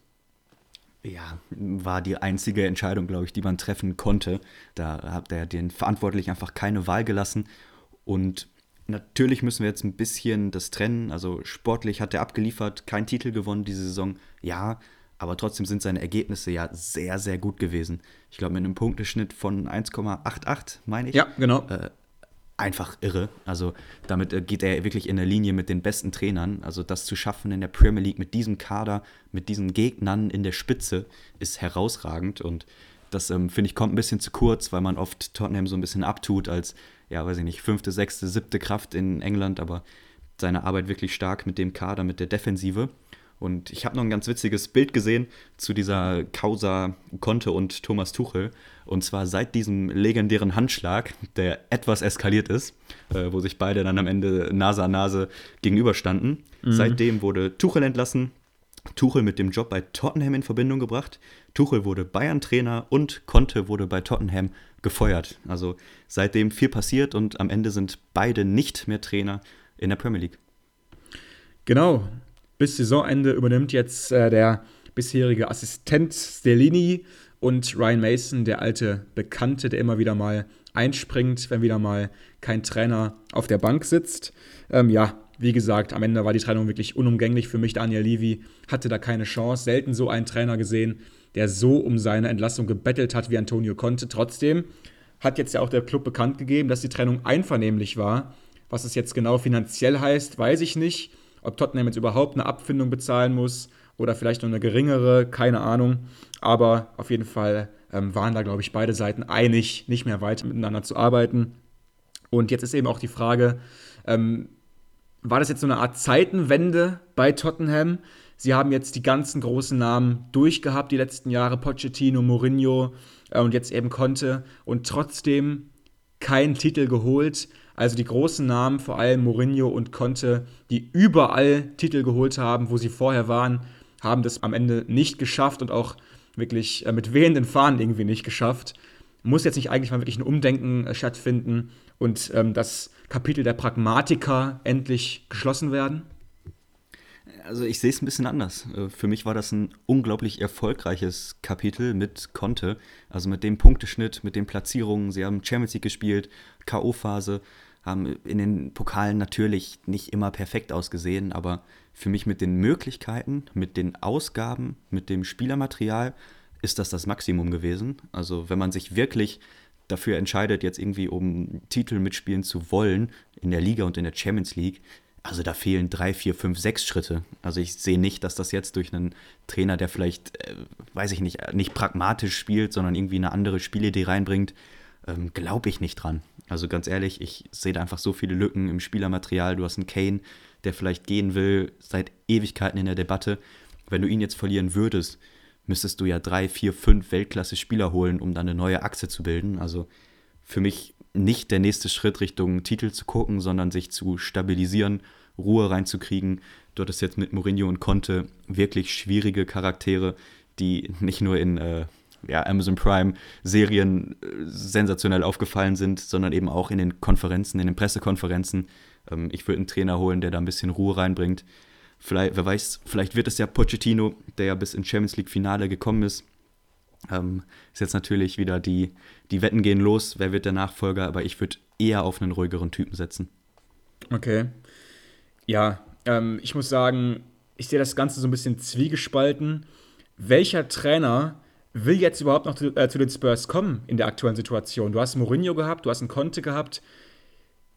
Ja, war die einzige Entscheidung, glaube ich, die man treffen konnte. Da hat er den Verantwortlichen einfach keine Wahl gelassen. Und natürlich müssen wir jetzt ein bisschen das trennen. Also sportlich hat er abgeliefert, kein Titel gewonnen diese Saison, ja, aber trotzdem sind seine Ergebnisse ja sehr, sehr gut gewesen. Ich glaube, mit einem Punkteschnitt von 1,88, meine ich. Ja, genau. Äh, einfach irre. Also damit äh, geht er wirklich in der Linie mit den besten Trainern. Also das zu schaffen in der Premier League mit diesem Kader, mit diesen Gegnern in der Spitze, ist herausragend. Und das, ähm, finde ich, kommt ein bisschen zu kurz, weil man oft Tottenham so ein bisschen abtut als, ja, weiß ich nicht, fünfte, sechste, siebte Kraft in England, aber seine Arbeit wirklich stark mit dem Kader, mit der Defensive. Und ich habe noch ein ganz witziges Bild gesehen zu dieser Causa Conte und Thomas Tuchel. Und zwar seit diesem legendären Handschlag, der etwas eskaliert ist, äh, wo sich beide dann am Ende Nase an Nase gegenüberstanden. Mhm. Seitdem wurde Tuchel entlassen, Tuchel mit dem Job bei Tottenham in Verbindung gebracht. Tuchel wurde Bayern-Trainer und Conte wurde bei Tottenham gefeuert. Also seitdem viel passiert und am Ende sind beide nicht mehr Trainer in der Premier League. Genau, bis Saisonende übernimmt jetzt äh, der bisherige Assistent Stellini und Ryan Mason, der alte Bekannte, der immer wieder mal einspringt, wenn wieder mal kein Trainer auf der Bank sitzt. Ähm, ja, wie gesagt, am Ende war die Trennung wirklich unumgänglich für mich. Daniel Levy hatte da keine Chance. Selten so einen Trainer gesehen, der so um seine Entlassung gebettelt hat wie Antonio Conte. Trotzdem hat jetzt ja auch der Club bekannt gegeben, dass die Trennung einvernehmlich war. Was es jetzt genau finanziell heißt, weiß ich nicht. Ob Tottenham jetzt überhaupt eine Abfindung bezahlen muss oder vielleicht nur eine geringere, keine Ahnung. Aber auf jeden Fall ähm, waren da, glaube ich, beide Seiten einig, nicht mehr weiter miteinander zu arbeiten. Und jetzt ist eben auch die Frage, ähm, war das jetzt so eine Art Zeitenwende bei Tottenham? Sie haben jetzt die ganzen großen Namen durchgehabt, die letzten Jahre, Pochettino, Mourinho äh, und jetzt eben Conte und trotzdem keinen Titel geholt. Also die großen Namen, vor allem Mourinho und Conte, die überall Titel geholt haben, wo sie vorher waren, haben das am Ende nicht geschafft und auch wirklich äh, mit wehenden Fahnen irgendwie nicht geschafft. Muss jetzt nicht eigentlich mal wirklich ein Umdenken äh, stattfinden und ähm, das Kapitel der Pragmatiker endlich geschlossen werden? Also ich sehe es ein bisschen anders. Äh, für mich war das ein unglaublich erfolgreiches Kapitel mit Conte. Also mit dem Punkteschnitt, mit den Platzierungen. Sie haben Champions League gespielt, K.O.-Phase, haben in den Pokalen natürlich nicht immer perfekt ausgesehen, aber für mich mit den Möglichkeiten, mit den Ausgaben, mit dem Spielermaterial ist das das Maximum gewesen. Also wenn man sich wirklich dafür entscheidet, jetzt irgendwie um Titel mitspielen zu wollen in der Liga und in der Champions League, also da fehlen drei, vier, fünf, sechs Schritte. Also ich sehe nicht, dass das jetzt durch einen Trainer, der vielleicht, äh, weiß ich nicht, nicht pragmatisch spielt, sondern irgendwie eine andere Spielidee reinbringt, ähm, glaube ich nicht dran. Also ganz ehrlich, ich sehe da einfach so viele Lücken im Spielermaterial. Du hast einen Kane, der vielleicht gehen will, seit Ewigkeiten in der Debatte. Wenn du ihn jetzt verlieren würdest, müsstest du ja drei, vier, fünf Weltklasse-Spieler holen, um dann eine neue Achse zu bilden. Also für mich nicht der nächste Schritt Richtung Titel zu gucken, sondern sich zu stabilisieren, Ruhe reinzukriegen. Dort ist jetzt mit Mourinho und Conte wirklich schwierige Charaktere, die nicht nur in äh, ja, Amazon Prime Serien äh, sensationell aufgefallen sind, sondern eben auch in den Konferenzen, in den Pressekonferenzen. Ähm, ich würde einen Trainer holen, der da ein bisschen Ruhe reinbringt. Vielleicht, wer weiß, vielleicht wird es ja Pochettino, der ja bis ins Champions League Finale gekommen ist. Ähm, ist jetzt natürlich wieder die, die Wetten gehen los, wer wird der Nachfolger, aber ich würde eher auf einen ruhigeren Typen setzen. Okay. Ja, ähm, ich muss sagen, ich sehe das Ganze so ein bisschen zwiegespalten. Welcher Trainer will jetzt überhaupt noch zu, äh, zu, den Spurs kommen in der aktuellen Situation? Du hast Mourinho gehabt, du hast einen Conte gehabt,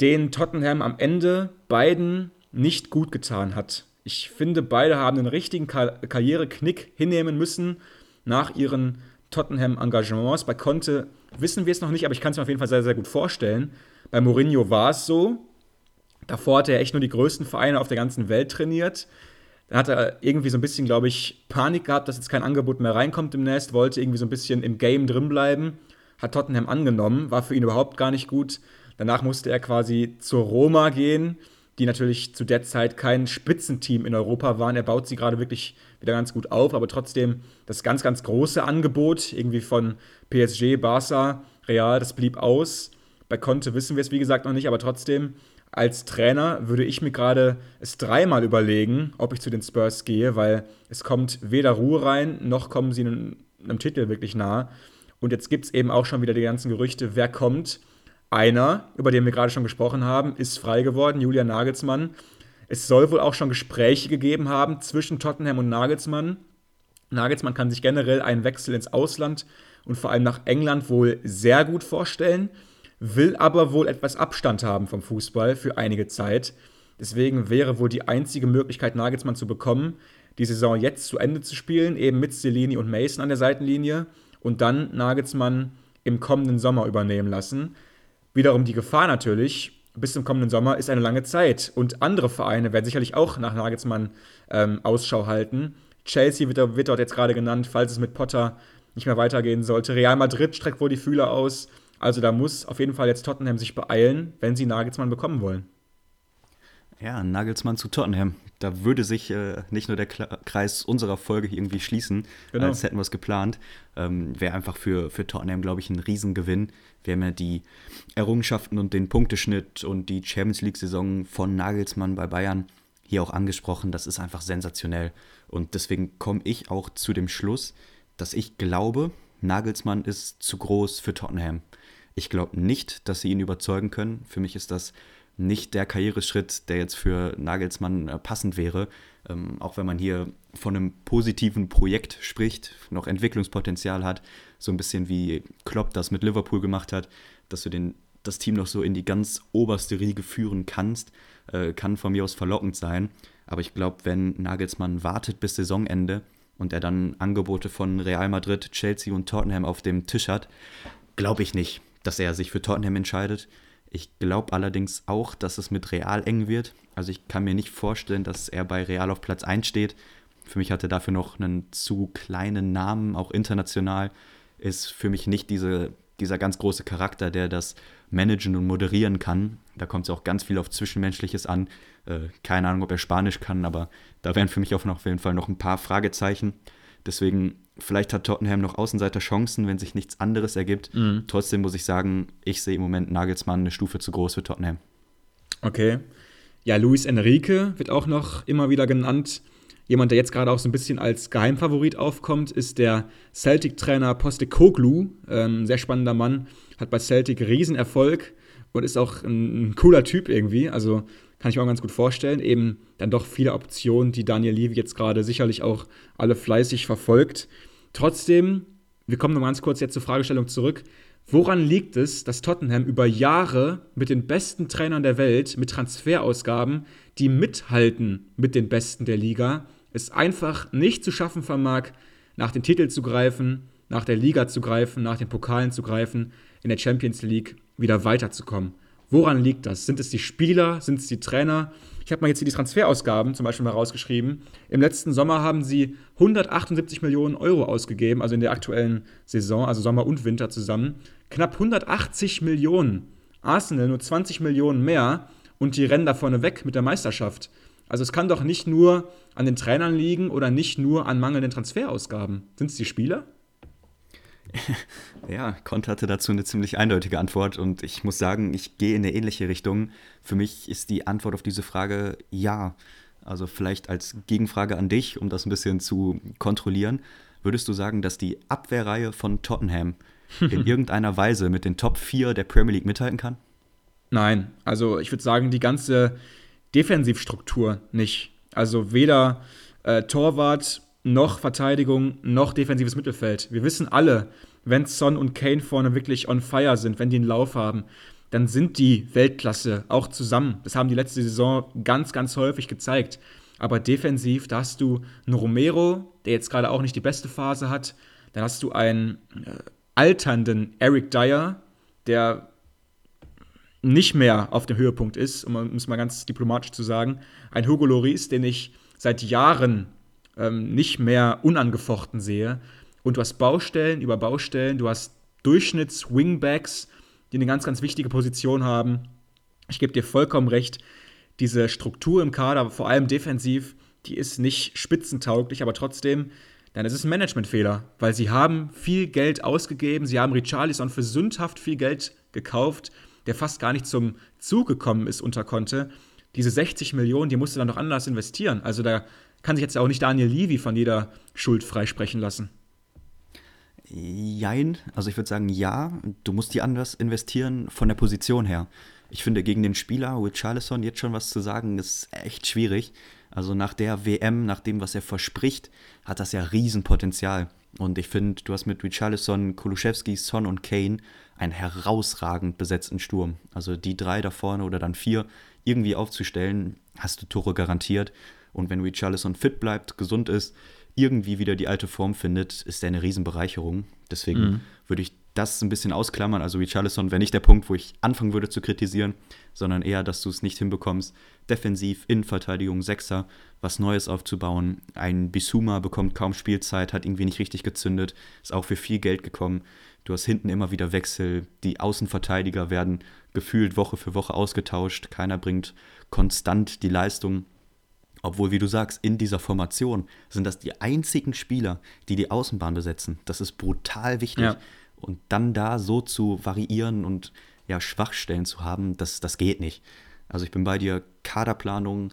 den Tottenham am Ende beiden nicht gut getan hat. Ich finde, beide haben einen richtigen Kar Karriereknick hinnehmen müssen nach ihren Tottenham-Engagements. Bei Conte wissen wir es noch nicht, aber ich kann es mir auf jeden Fall sehr, sehr gut vorstellen. Bei Mourinho war es so. Davor hat er echt nur die größten Vereine auf der ganzen Welt trainiert. Dann hat er irgendwie so ein bisschen, glaube ich, Panik gehabt, dass jetzt kein Angebot mehr reinkommt Nest, wollte irgendwie so ein bisschen im Game drin bleiben. Hat Tottenham angenommen, war für ihn überhaupt gar nicht gut. Danach musste er quasi zur Roma gehen, die natürlich zu der Zeit kein Spitzenteam in Europa waren. Er baut sie gerade wirklich wieder ganz gut auf, aber trotzdem das ganz, ganz große Angebot irgendwie von PSG, Barca, Real, das blieb aus. Bei Conte wissen wir es, wie gesagt, noch nicht, aber trotzdem als Trainer würde ich mir gerade es dreimal überlegen, ob ich zu den Spurs gehe, weil es kommt weder Ruhe rein, noch kommen sie einem, einem Titel wirklich nah. Und jetzt gibt es eben auch schon wieder die ganzen Gerüchte, wer kommt. Einer, über den wir gerade schon gesprochen haben, ist frei geworden, Julian Nagelsmann. Es soll wohl auch schon Gespräche gegeben haben zwischen Tottenham und Nagelsmann. Nagelsmann kann sich generell einen Wechsel ins Ausland und vor allem nach England wohl sehr gut vorstellen will aber wohl etwas Abstand haben vom Fußball für einige Zeit. Deswegen wäre wohl die einzige Möglichkeit, Nagelsmann zu bekommen, die Saison jetzt zu Ende zu spielen, eben mit Celini und Mason an der Seitenlinie und dann Nagelsmann im kommenden Sommer übernehmen lassen. Wiederum die Gefahr natürlich, bis zum kommenden Sommer ist eine lange Zeit und andere Vereine werden sicherlich auch nach Nagelsmann ähm, Ausschau halten. Chelsea wird, wird dort jetzt gerade genannt, falls es mit Potter nicht mehr weitergehen sollte. Real Madrid streckt wohl die Fühler aus. Also da muss auf jeden Fall jetzt Tottenham sich beeilen, wenn sie Nagelsmann bekommen wollen. Ja, Nagelsmann zu Tottenham. Da würde sich äh, nicht nur der Kreis unserer Folge irgendwie schließen, genau. als hätten wir es geplant. Ähm, Wäre einfach für, für Tottenham, glaube ich, ein Riesengewinn. Wir haben ja die Errungenschaften und den Punkteschnitt und die Champions League-Saison von Nagelsmann bei Bayern hier auch angesprochen. Das ist einfach sensationell. Und deswegen komme ich auch zu dem Schluss, dass ich glaube, Nagelsmann ist zu groß für Tottenham. Ich glaube nicht, dass sie ihn überzeugen können. Für mich ist das nicht der Karriereschritt, der jetzt für Nagelsmann äh, passend wäre. Ähm, auch wenn man hier von einem positiven Projekt spricht, noch Entwicklungspotenzial hat, so ein bisschen wie Klopp das mit Liverpool gemacht hat, dass du den, das Team noch so in die ganz oberste Riege führen kannst, äh, kann von mir aus verlockend sein. Aber ich glaube, wenn Nagelsmann wartet bis Saisonende und er dann Angebote von Real Madrid, Chelsea und Tottenham auf dem Tisch hat, glaube ich nicht dass er sich für Tottenham entscheidet. Ich glaube allerdings auch, dass es mit Real eng wird. Also ich kann mir nicht vorstellen, dass er bei Real auf Platz 1 steht. Für mich hat er dafür noch einen zu kleinen Namen, auch international. Ist für mich nicht diese, dieser ganz große Charakter, der das managen und moderieren kann. Da kommt es auch ganz viel auf Zwischenmenschliches an. Äh, keine Ahnung, ob er Spanisch kann, aber da wären für mich auf jeden Fall noch ein paar Fragezeichen. Deswegen Vielleicht hat Tottenham noch Außenseiter Chancen, wenn sich nichts anderes ergibt. Mhm. Trotzdem muss ich sagen, ich sehe im Moment Nagelsmann eine Stufe zu groß für Tottenham. Okay. Ja, Luis Enrique wird auch noch immer wieder genannt. Jemand, der jetzt gerade auch so ein bisschen als Geheimfavorit aufkommt, ist der Celtic-Trainer Postecoglou. Ähm, sehr spannender Mann, hat bei Celtic Riesenerfolg und ist auch ein, ein cooler Typ irgendwie. Also kann ich mir auch ganz gut vorstellen. Eben dann doch viele Optionen, die Daniel Levy jetzt gerade sicherlich auch alle fleißig verfolgt. Trotzdem, wir kommen noch ganz kurz jetzt zur Fragestellung zurück. Woran liegt es, dass Tottenham über Jahre mit den besten Trainern der Welt, mit Transferausgaben, die mithalten mit den Besten der Liga, es einfach nicht zu schaffen vermag, nach den Titel zu greifen, nach der Liga zu greifen, nach den Pokalen zu greifen, in der Champions League wieder weiterzukommen? Woran liegt das? Sind es die Spieler? Sind es die Trainer? Ich habe mal jetzt hier die Transferausgaben zum Beispiel mal rausgeschrieben. Im letzten Sommer haben sie 178 Millionen Euro ausgegeben, also in der aktuellen Saison, also Sommer und Winter zusammen. Knapp 180 Millionen. Arsenal nur 20 Millionen mehr und die rennen da vorne weg mit der Meisterschaft. Also es kann doch nicht nur an den Trainern liegen oder nicht nur an mangelnden Transferausgaben. Sind es die Spieler? Ja, Kont hatte dazu eine ziemlich eindeutige Antwort und ich muss sagen, ich gehe in eine ähnliche Richtung. Für mich ist die Antwort auf diese Frage ja. Also vielleicht als Gegenfrage an dich, um das ein bisschen zu kontrollieren. Würdest du sagen, dass die Abwehrreihe von Tottenham in irgendeiner Weise mit den Top 4 der Premier League mithalten kann? Nein, also ich würde sagen, die ganze Defensivstruktur nicht. Also weder äh, Torwart noch Verteidigung noch defensives Mittelfeld. Wir wissen alle, wenn Son und Kane vorne wirklich on fire sind, wenn die einen Lauf haben, dann sind die Weltklasse auch zusammen. Das haben die letzte Saison ganz, ganz häufig gezeigt. Aber defensiv, da hast du einen Romero, der jetzt gerade auch nicht die beste Phase hat. Dann hast du einen äh, alternden Eric Dyer, der nicht mehr auf dem Höhepunkt ist, um es mal ganz diplomatisch zu sagen. Ein Hugo Loris, den ich seit Jahren ähm, nicht mehr unangefochten sehe. Und du hast Baustellen über Baustellen, du hast Durchschnitts-Wingbacks, die eine ganz, ganz wichtige Position haben. Ich gebe dir vollkommen recht, diese Struktur im Kader, vor allem defensiv, die ist nicht spitzentauglich, aber trotzdem, dann ist es ein Managementfehler, weil sie haben viel Geld ausgegeben, sie haben Richarlison für sündhaft viel Geld gekauft, der fast gar nicht zum Zug gekommen ist unter Conte. Diese 60 Millionen, die musst du dann doch anders investieren. Also da kann sich jetzt auch nicht Daniel Levy von jeder Schuld freisprechen lassen. Jein, also ich würde sagen, ja, du musst die anders investieren von der Position her. Ich finde, gegen den Spieler Will Charlison jetzt schon was zu sagen, ist echt schwierig. Also nach der WM, nach dem, was er verspricht, hat das ja Riesenpotenzial. Und ich finde, du hast mit Richarlison, Kuluszewski, Son und Kane einen herausragend besetzten Sturm. Also die drei da vorne oder dann vier irgendwie aufzustellen, hast du Tore garantiert. Und wenn Richarlison fit bleibt, gesund ist, irgendwie wieder die alte Form findet, ist er eine Riesenbereicherung. Deswegen mhm. würde ich das ein bisschen ausklammern. Also Richarlison wäre nicht der Punkt, wo ich anfangen würde zu kritisieren, sondern eher, dass du es nicht hinbekommst, defensiv, Innenverteidigung, Sechser, was Neues aufzubauen. Ein Bisuma bekommt kaum Spielzeit, hat irgendwie nicht richtig gezündet, ist auch für viel Geld gekommen. Du hast hinten immer wieder Wechsel, die Außenverteidiger werden gefühlt Woche für Woche ausgetauscht, keiner bringt konstant die Leistung. Obwohl, wie du sagst, in dieser Formation sind das die einzigen Spieler, die die Außenbahn besetzen. Das ist brutal wichtig. Ja. Und dann da so zu variieren und ja, Schwachstellen zu haben, das, das geht nicht. Also ich bin bei dir, Kaderplanung,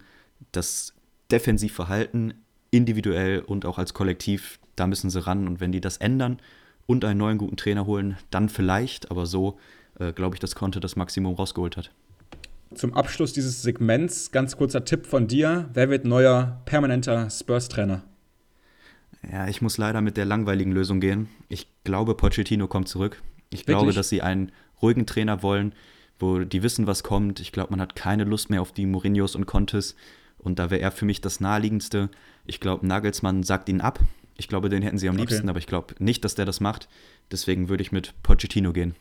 das Defensivverhalten, individuell und auch als Kollektiv, da müssen sie ran. Und wenn die das ändern und einen neuen guten Trainer holen, dann vielleicht, aber so äh, glaube ich, dass Conte das Maximum rausgeholt hat. Zum Abschluss dieses Segments ganz kurzer Tipp von dir. Wer wird neuer permanenter Spurs-Trainer? Ja, ich muss leider mit der langweiligen Lösung gehen. Ich glaube, Pochettino kommt zurück. Ich Wirklich? glaube, dass sie einen ruhigen Trainer wollen, wo die wissen, was kommt. Ich glaube, man hat keine Lust mehr auf die Mourinhos und Contes. Und da wäre er für mich das naheliegendste. Ich glaube, Nagelsmann sagt ihn ab. Ich glaube, den hätten sie am liebsten, okay. aber ich glaube nicht, dass der das macht. Deswegen würde ich mit Pochettino gehen.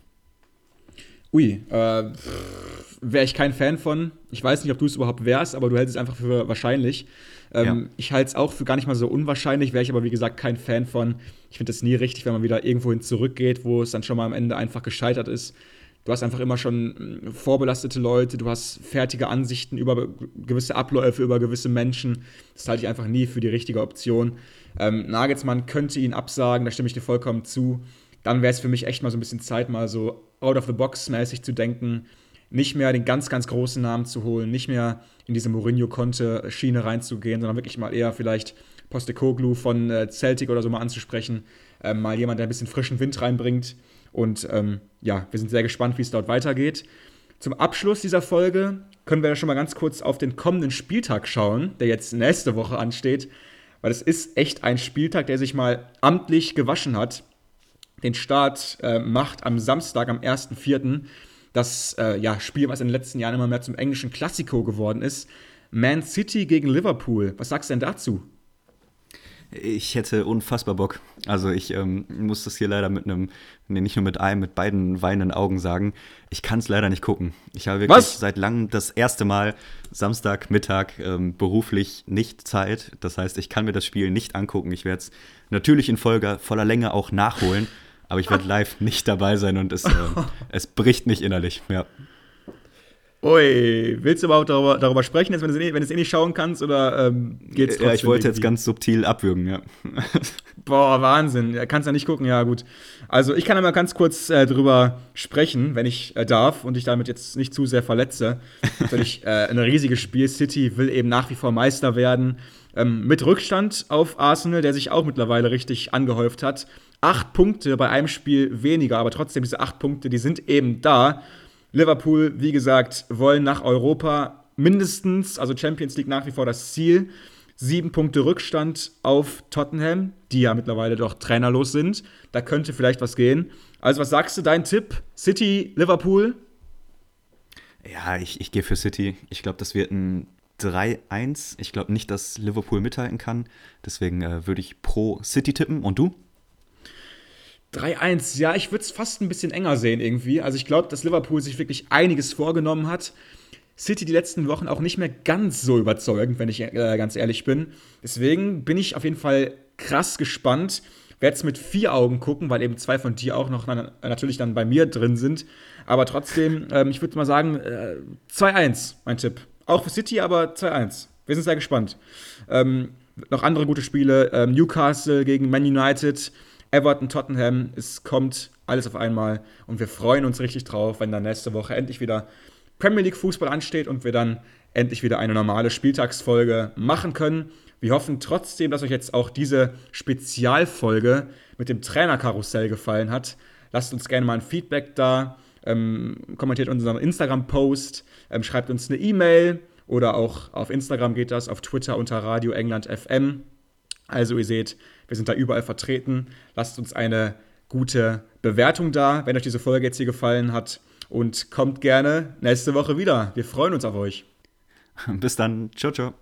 Ui, äh, wäre ich kein Fan von. Ich weiß nicht, ob du es überhaupt wärst, aber du hältst es einfach für wahrscheinlich. Ähm, ja. Ich halte es auch für gar nicht mal so unwahrscheinlich, wäre ich aber wie gesagt kein Fan von. Ich finde es nie richtig, wenn man wieder irgendwohin zurückgeht, wo es dann schon mal am Ende einfach gescheitert ist. Du hast einfach immer schon hm, vorbelastete Leute, du hast fertige Ansichten über gewisse Abläufe, über gewisse Menschen. Das halte ich einfach nie für die richtige Option. Ähm, Nagelsmann könnte ihn absagen, da stimme ich dir vollkommen zu dann wäre es für mich echt mal so ein bisschen Zeit, mal so out of the box mäßig zu denken, nicht mehr den ganz, ganz großen Namen zu holen, nicht mehr in diese Mourinho-Konte-Schiene reinzugehen, sondern wirklich mal eher vielleicht Postecoglou von äh, Celtic oder so mal anzusprechen, äh, mal jemand, der ein bisschen frischen Wind reinbringt. Und ähm, ja, wir sind sehr gespannt, wie es dort weitergeht. Zum Abschluss dieser Folge können wir schon mal ganz kurz auf den kommenden Spieltag schauen, der jetzt nächste Woche ansteht, weil es ist echt ein Spieltag, der sich mal amtlich gewaschen hat. Den Start äh, macht am Samstag, am 1.4. Das äh, ja, Spiel, was in den letzten Jahren immer mehr zum englischen Klassiko geworden ist. Man City gegen Liverpool. Was sagst du denn dazu? Ich hätte unfassbar Bock. Also ich ähm, muss das hier leider mit einem, nee, nicht nur mit einem, mit beiden weinenden Augen sagen. Ich kann es leider nicht gucken. Ich habe wirklich Was? seit langem das erste Mal Samstagmittag ähm, beruflich nicht Zeit. Das heißt, ich kann mir das Spiel nicht angucken. Ich werde es natürlich in Folge voller Länge auch nachholen, aber ich werde live nicht dabei sein und es, äh, es bricht mich innerlich. Ja. Ui, willst du überhaupt darüber, darüber sprechen, wenn du, es eh, wenn du es eh nicht schauen kannst oder ähm, geht's trotzdem? Ja, ich wollte irgendwie? jetzt ganz subtil abwürgen, ja. Boah, Wahnsinn. Kannst ja nicht gucken, ja gut. Also ich kann ja mal ganz kurz äh, drüber sprechen, wenn ich äh, darf und ich damit jetzt nicht zu sehr verletze. Natürlich äh, ein riesiges Spiel. City will eben nach wie vor Meister werden. Ähm, mit Rückstand auf Arsenal, der sich auch mittlerweile richtig angehäuft hat. Acht Punkte bei einem Spiel weniger, aber trotzdem diese acht Punkte, die sind eben da. Liverpool, wie gesagt, wollen nach Europa mindestens, also Champions League nach wie vor das Ziel. Sieben Punkte Rückstand auf Tottenham, die ja mittlerweile doch trainerlos sind. Da könnte vielleicht was gehen. Also, was sagst du, dein Tipp? City, Liverpool? Ja, ich, ich gehe für City. Ich glaube, das wird ein 3-1. Ich glaube nicht, dass Liverpool mithalten kann. Deswegen äh, würde ich pro City tippen. Und du? 3-1, ja, ich würde es fast ein bisschen enger sehen irgendwie. Also ich glaube, dass Liverpool sich wirklich einiges vorgenommen hat. City die letzten Wochen auch nicht mehr ganz so überzeugend, wenn ich äh, ganz ehrlich bin. Deswegen bin ich auf jeden Fall krass gespannt. Werde es mit vier Augen gucken, weil eben zwei von dir auch noch na natürlich dann bei mir drin sind. Aber trotzdem, ähm, ich würde mal sagen, äh, 2-1, mein Tipp. Auch für City, aber 2-1. Wir sind sehr gespannt. Ähm, noch andere gute Spiele. Ähm, Newcastle gegen Man United. Everton, Tottenham, es kommt alles auf einmal und wir freuen uns richtig drauf, wenn dann nächste Woche endlich wieder Premier League Fußball ansteht und wir dann endlich wieder eine normale Spieltagsfolge machen können. Wir hoffen trotzdem, dass euch jetzt auch diese Spezialfolge mit dem Trainerkarussell gefallen hat. Lasst uns gerne mal ein Feedback da, ähm, kommentiert unseren Instagram-Post, ähm, schreibt uns eine E-Mail oder auch auf Instagram geht das, auf Twitter unter Radio England FM. Also ihr seht, wir sind da überall vertreten. Lasst uns eine gute Bewertung da, wenn euch diese Folge jetzt hier gefallen hat. Und kommt gerne nächste Woche wieder. Wir freuen uns auf euch. Bis dann. Ciao, ciao.